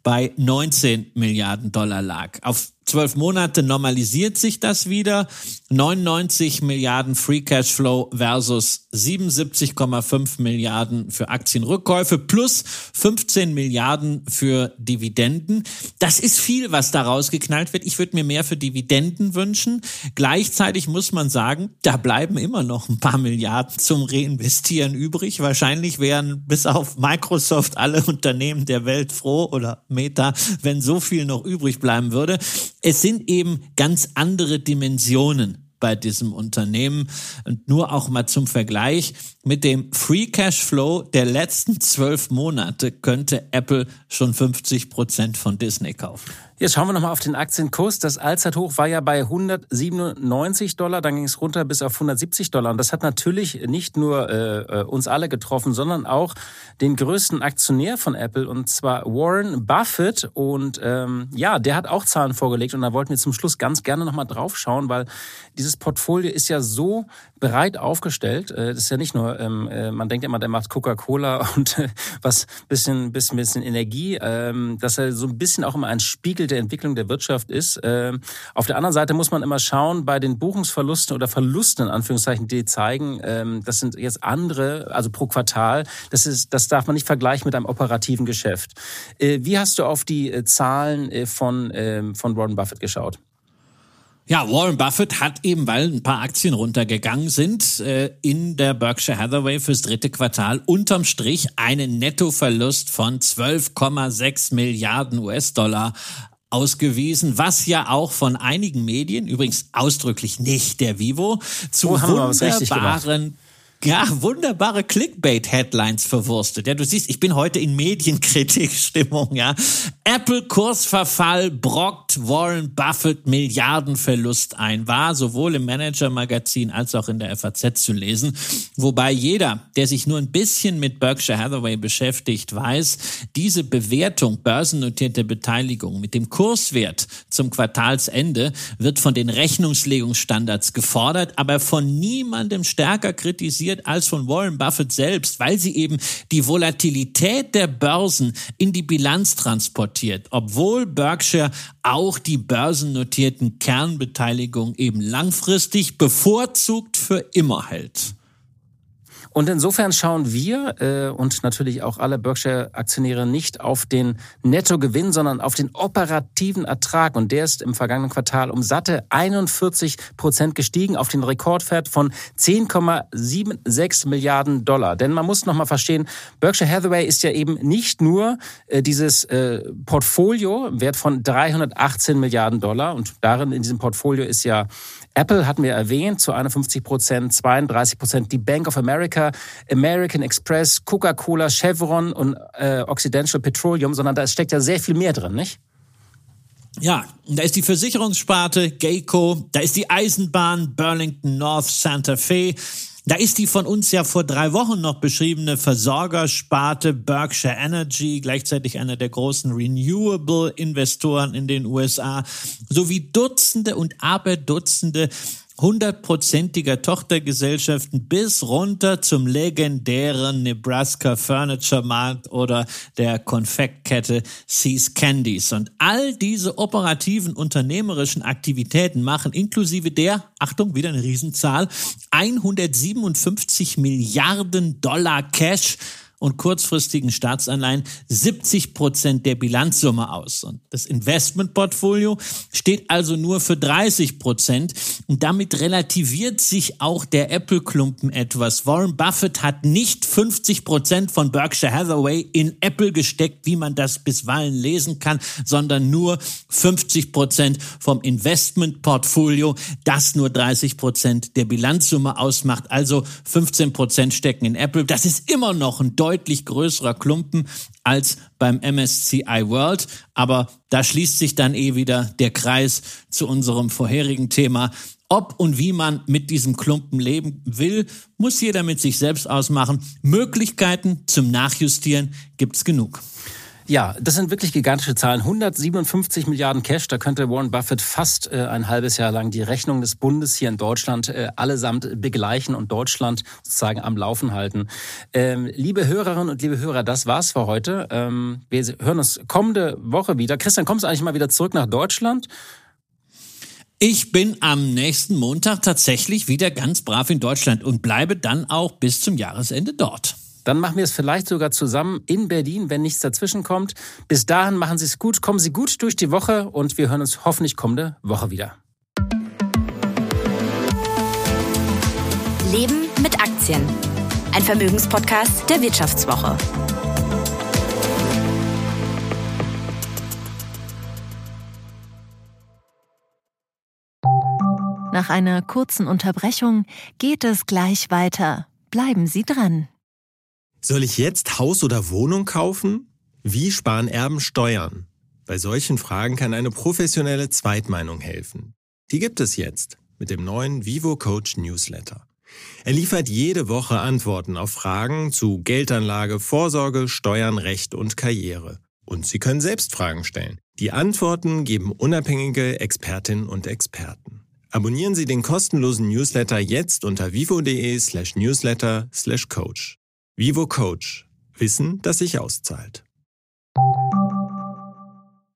bei 19 Milliarden Dollar lag. Auf zwölf Monate normalisiert sich das wieder. 99 Milliarden Free Cash Flow versus 77,5 Milliarden für Aktienrückkäufe plus 15 Milliarden für Dividenden. Das ist viel, was da rausgeknallt wird. Ich würde mir mehr für Dividenden wünschen. Gleichzeitig muss man sagen, da bleiben immer noch ein paar Milliarden zum Reinvestieren übrig. Wahrscheinlich wären bis auf Microsoft alle Unternehmen der Welt froh oder Meta, wenn so viel noch übrig bleiben würde. Es sind eben ganz andere Dimensionen bei diesem Unternehmen. Und nur auch mal zum Vergleich, mit dem Free Cash Flow der letzten zwölf Monate könnte Apple schon 50 Prozent von Disney kaufen. Jetzt schauen wir nochmal auf den Aktienkurs. Das Allzeithoch war ja bei 197 Dollar, dann ging es runter bis auf 170 Dollar. Und das hat natürlich nicht nur äh, äh, uns alle getroffen, sondern auch den größten Aktionär von Apple, und zwar Warren Buffett. Und ähm, ja, der hat auch Zahlen vorgelegt. Und da wollten wir zum Schluss ganz gerne nochmal drauf schauen, weil dieses Portfolio ist ja so breit aufgestellt. Äh, das ist ja nicht nur, ähm, äh, man denkt immer, der macht Coca-Cola und äh, was bisschen, bisschen, bisschen Energie, ähm, dass er so ein bisschen auch immer ein Spiegel der Entwicklung der Wirtschaft ist. Ähm, auf der anderen Seite muss man immer schauen, bei den Buchungsverlusten oder Verlusten in Anführungszeichen, die zeigen, ähm, das sind jetzt andere, also pro Quartal. Das ist, das darf man nicht vergleichen mit einem operativen Geschäft. Äh, wie hast du auf die Zahlen von, ähm, von Warren Buffett geschaut? Ja, Warren Buffett hat eben, weil ein paar Aktien runtergegangen sind, äh, in der Berkshire Hathaway fürs dritte Quartal unterm Strich einen Nettoverlust von 12,6 Milliarden US-Dollar ausgewiesen, was ja auch von einigen Medien, übrigens ausdrücklich nicht der Vivo, zu oh, wunderbaren ja, wunderbare Clickbait-Headlines verwurstet. Ja, du siehst, ich bin heute in Medienkritikstimmung, ja. Apple-Kursverfall brockt Warren Buffett Milliardenverlust ein. War sowohl im Manager-Magazin als auch in der FAZ zu lesen. Wobei jeder, der sich nur ein bisschen mit Berkshire Hathaway beschäftigt, weiß, diese Bewertung börsennotierte Beteiligung mit dem Kurswert zum Quartalsende wird von den Rechnungslegungsstandards gefordert, aber von niemandem stärker kritisiert kritisiert als von Warren Buffett selbst, weil sie eben die Volatilität der Börsen in die Bilanz transportiert, obwohl Berkshire auch die börsennotierten Kernbeteiligungen eben langfristig bevorzugt für immer hält. Und insofern schauen wir äh, und natürlich auch alle Berkshire-Aktionäre nicht auf den Nettogewinn, sondern auf den operativen Ertrag. Und der ist im vergangenen Quartal um satte 41 Prozent gestiegen auf den Rekordwert von 10,76 Milliarden Dollar. Denn man muss nochmal verstehen, Berkshire Hathaway ist ja eben nicht nur äh, dieses äh, Portfolio Wert von 318 Milliarden Dollar. Und darin in diesem Portfolio ist ja Apple hatten wir erwähnt zu 51 Prozent, 32 Prozent die Bank of America, American Express, Coca-Cola, Chevron und äh, Occidental Petroleum, sondern da steckt ja sehr viel mehr drin, nicht? Ja, da ist die Versicherungssparte Geico, da ist die Eisenbahn Burlington North Santa Fe, da ist die von uns ja vor drei Wochen noch beschriebene Versorgersparte Berkshire Energy, gleichzeitig einer der großen Renewable-Investoren in den USA, sowie Dutzende und Aberdutzende hundertprozentiger Tochtergesellschaften bis runter zum legendären Nebraska Furniture Markt oder der Konfektkette Seas Candies. Und all diese operativen unternehmerischen Aktivitäten machen inklusive der, Achtung, wieder eine Riesenzahl, 157 Milliarden Dollar Cash und kurzfristigen Staatsanleihen 70 Prozent der Bilanzsumme aus. Und das Investmentportfolio steht also nur für 30 Prozent. Und damit relativiert sich auch der Apple-Klumpen etwas. Warren Buffett hat nicht 50 Prozent von Berkshire Hathaway in Apple gesteckt, wie man das bisweilen lesen kann, sondern nur 50 Prozent vom Investmentportfolio, das nur 30 Prozent der Bilanzsumme ausmacht. Also 15 Prozent stecken in Apple. Das ist immer noch ein deutlich deutlich größerer Klumpen als beim MSCI World. Aber da schließt sich dann eh wieder der Kreis zu unserem vorherigen Thema. Ob und wie man mit diesem Klumpen leben will, muss jeder mit sich selbst ausmachen. Möglichkeiten zum Nachjustieren gibt's genug. Ja, das sind wirklich gigantische Zahlen. 157 Milliarden Cash, da könnte Warren Buffett fast äh, ein halbes Jahr lang die Rechnung des Bundes hier in Deutschland äh, allesamt begleichen und Deutschland sozusagen am Laufen halten. Ähm, liebe Hörerinnen und liebe Hörer, das war's für heute. Ähm, wir hören uns kommende Woche wieder. Christian, kommst du eigentlich mal wieder zurück nach Deutschland? Ich bin am nächsten Montag tatsächlich wieder ganz brav in Deutschland und bleibe dann auch bis zum Jahresende dort. Dann machen wir es vielleicht sogar zusammen in Berlin, wenn nichts dazwischen kommt. Bis dahin machen Sie es gut, kommen Sie gut durch die Woche und wir hören uns hoffentlich kommende Woche wieder. Leben mit Aktien. Ein Vermögenspodcast der Wirtschaftswoche. Nach einer kurzen Unterbrechung geht es gleich weiter. Bleiben Sie dran. Soll ich jetzt Haus oder Wohnung kaufen? Wie sparen Erben Steuern? Bei solchen Fragen kann eine professionelle Zweitmeinung helfen. Die gibt es jetzt mit dem neuen Vivo Coach Newsletter. Er liefert jede Woche Antworten auf Fragen zu Geldanlage, Vorsorge, Steuern, Recht und Karriere. Und Sie können selbst Fragen stellen. Die Antworten geben unabhängige Expertinnen und Experten. Abonnieren Sie den kostenlosen Newsletter jetzt unter vivo.de slash newsletter slash coach. Vivo Coach. Wissen, das sich auszahlt.